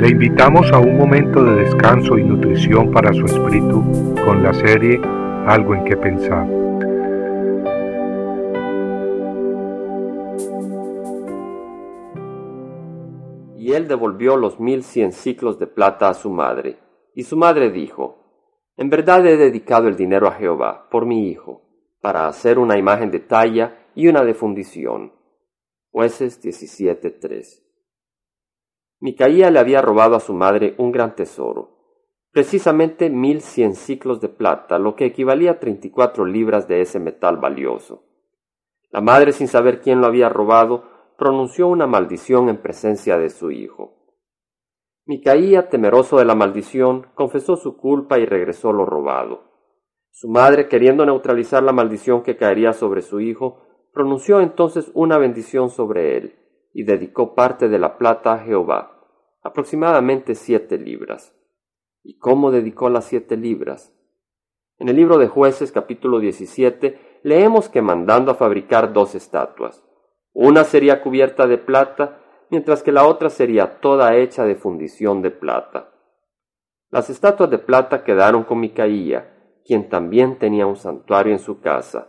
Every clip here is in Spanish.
Le invitamos a un momento de descanso y nutrición para su espíritu con la serie Algo en que pensar. Y él devolvió los mil cien ciclos de plata a su madre. Y su madre dijo, En verdad he dedicado el dinero a Jehová, por mi hijo, para hacer una imagen de talla y una de fundición. Jueces 17.3 Micaía le había robado a su madre un gran tesoro, precisamente mil cien ciclos de plata, lo que equivalía a treinta y cuatro libras de ese metal valioso. La madre, sin saber quién lo había robado, pronunció una maldición en presencia de su hijo. Micaía, temeroso de la maldición, confesó su culpa y regresó lo robado. Su madre, queriendo neutralizar la maldición que caería sobre su hijo, pronunció entonces una bendición sobre él y dedicó parte de la plata a Jehová, aproximadamente siete libras. ¿Y cómo dedicó las siete libras? En el libro de jueces capítulo 17 leemos que mandando a fabricar dos estatuas. Una sería cubierta de plata, mientras que la otra sería toda hecha de fundición de plata. Las estatuas de plata quedaron con Micaía, quien también tenía un santuario en su casa.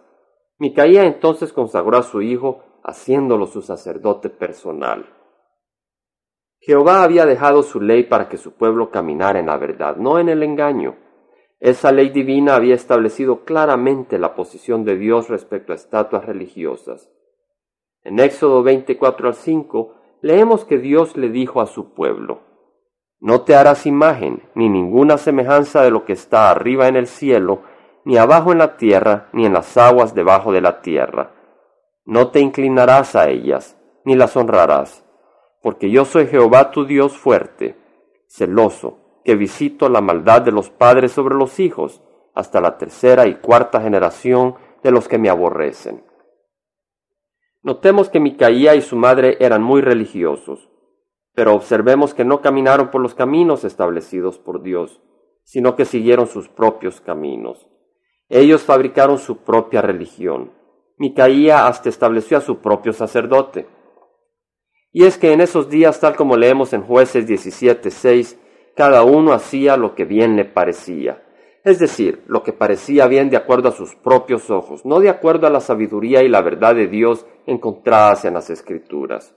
Micaía entonces consagró a su hijo haciéndolo su sacerdote personal. Jehová había dejado su ley para que su pueblo caminara en la verdad, no en el engaño. Esa ley divina había establecido claramente la posición de Dios respecto a estatuas religiosas. En Éxodo 24 al 5 leemos que Dios le dijo a su pueblo, No te harás imagen ni ninguna semejanza de lo que está arriba en el cielo, ni abajo en la tierra, ni en las aguas debajo de la tierra no te inclinarás a ellas, ni las honrarás, porque yo soy Jehová tu Dios fuerte, celoso, que visito la maldad de los padres sobre los hijos, hasta la tercera y cuarta generación de los que me aborrecen. Notemos que Micaía y su madre eran muy religiosos, pero observemos que no caminaron por los caminos establecidos por Dios, sino que siguieron sus propios caminos. Ellos fabricaron su propia religión Micaía hasta estableció a su propio sacerdote. Y es que en esos días, tal como leemos en jueces 17.6, cada uno hacía lo que bien le parecía, es decir, lo que parecía bien de acuerdo a sus propios ojos, no de acuerdo a la sabiduría y la verdad de Dios encontradas en las Escrituras.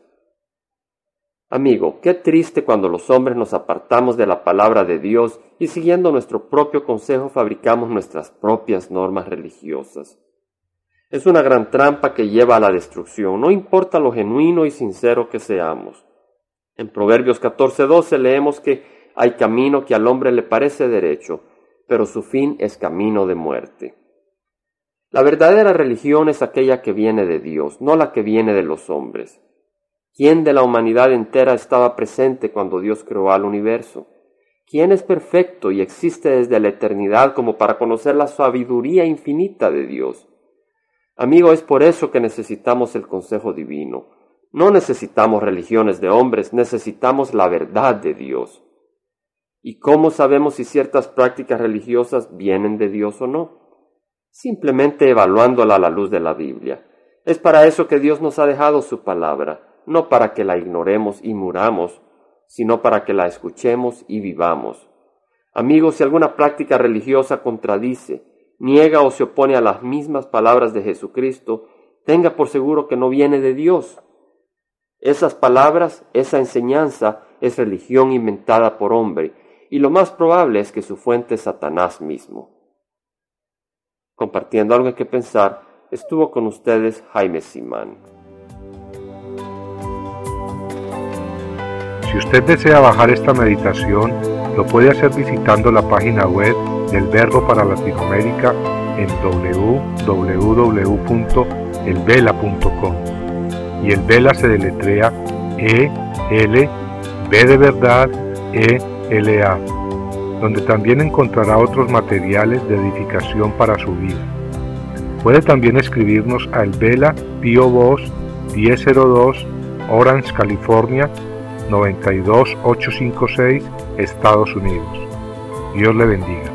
Amigo, qué triste cuando los hombres nos apartamos de la palabra de Dios y siguiendo nuestro propio consejo fabricamos nuestras propias normas religiosas. Es una gran trampa que lleva a la destrucción, no importa lo genuino y sincero que seamos. En Proverbios 14:12 leemos que hay camino que al hombre le parece derecho, pero su fin es camino de muerte. La verdadera religión es aquella que viene de Dios, no la que viene de los hombres. ¿Quién de la humanidad entera estaba presente cuando Dios creó al universo? ¿Quién es perfecto y existe desde la eternidad como para conocer la sabiduría infinita de Dios? Amigo, es por eso que necesitamos el consejo divino. No necesitamos religiones de hombres, necesitamos la verdad de Dios. ¿Y cómo sabemos si ciertas prácticas religiosas vienen de Dios o no? Simplemente evaluándola a la luz de la Biblia. Es para eso que Dios nos ha dejado su palabra, no para que la ignoremos y muramos, sino para que la escuchemos y vivamos. Amigos, si alguna práctica religiosa contradice niega o se opone a las mismas palabras de Jesucristo, tenga por seguro que no viene de Dios. Esas palabras, esa enseñanza es religión inventada por hombre, y lo más probable es que su fuente es Satanás mismo. Compartiendo algo que pensar, estuvo con ustedes Jaime Simán. Si usted desea bajar esta meditación, lo puede hacer visitando la página web del Verbo para Latinoamérica en www.elvela.com. Y el Vela se deletrea E L B de verdad E L A, donde también encontrará otros materiales de edificación para su vida. Puede también escribirnos a El Vela Pio Voz 1002 Orange, California 92856, Estados Unidos. Dios le bendiga.